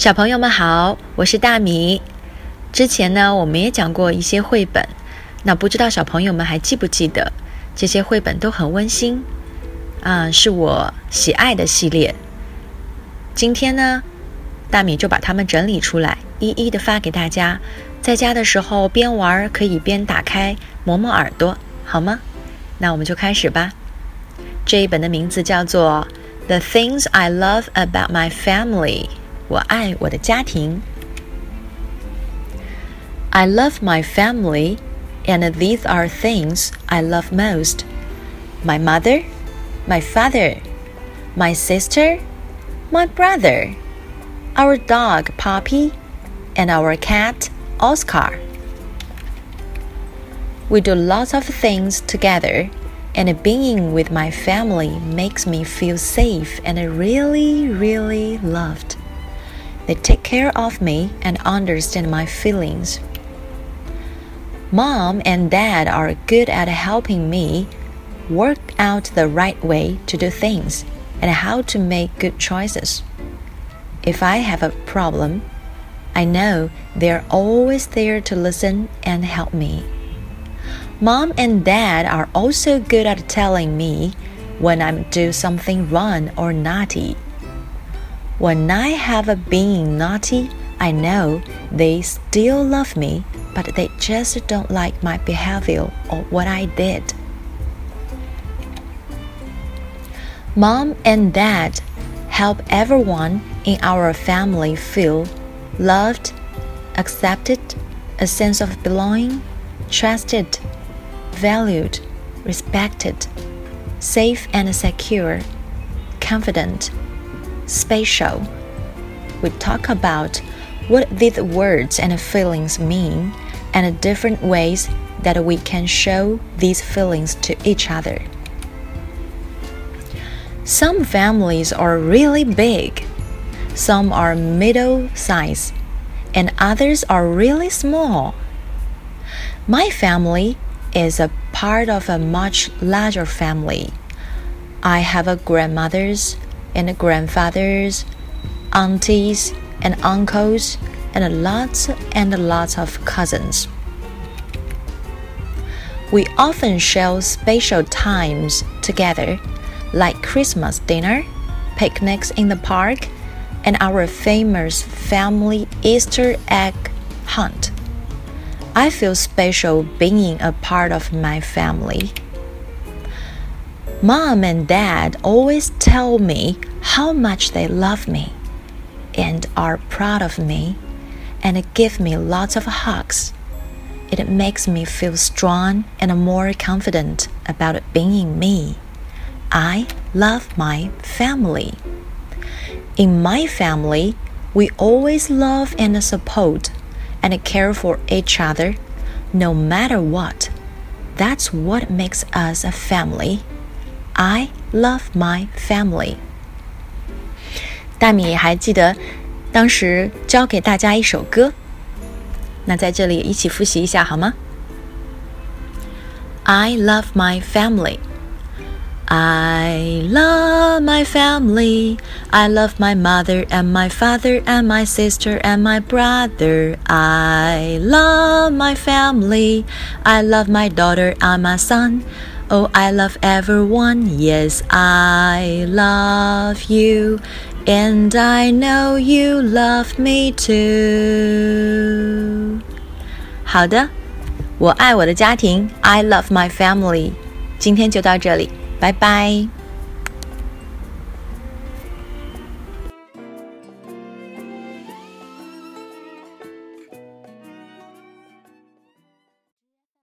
小朋友们好，我是大米。之前呢，我们也讲过一些绘本，那不知道小朋友们还记不记得？这些绘本都很温馨，啊，是我喜爱的系列。今天呢，大米就把它们整理出来，一一的发给大家。在家的时候边玩可以边打开磨磨耳朵，好吗？那我们就开始吧。这一本的名字叫做《The Things I Love About My Family》，我爱我的家庭。I love my family, and these are things I love most my mother, my father, my sister, my brother, our dog Poppy, and our cat Oscar. We do lots of things together, and being with my family makes me feel safe and really, really loved. They take care of me and understand my feelings. Mom and Dad are good at helping me work out the right way to do things and how to make good choices. If I have a problem, I know they're always there to listen and help me. Mom and Dad are also good at telling me when I'm doing something wrong or naughty. When I have been naughty, I know they still love me, but they just don't like my behavior or what I did. Mom and Dad help everyone in our family feel loved, accepted, a sense of belonging, trusted, valued, respected, safe and secure, confident, spatial. We talk about what these words and feelings mean and different ways that we can show these feelings to each other. Some families are really big some are middle size, and others are really small. My family is a part of a much larger family. I have a grandmothers and grandfathers, aunties and uncles, and lots and lots of cousins. We often share special times together, like Christmas dinner, picnics in the park, and our famous family Easter egg hunt. I feel special being a part of my family. Mom and Dad always tell me how much they love me and are proud of me and give me lots of hugs. It makes me feel strong and more confident about being me. I love my family. In my family, we always love and support and care for each other no matter what. That's what makes us a family. I love my family. 大米还记得当时教给大家一首歌，那在这里一起复习一下好吗？I love my family. I love my family. I love my mother and my father and my sister and my brother. I love my family. I love my daughter and my son. Oh, I love everyone. Yes, I love you. And I know you love me too. 好的，我爱我的家庭。I love my family. 今天就到这里。拜拜。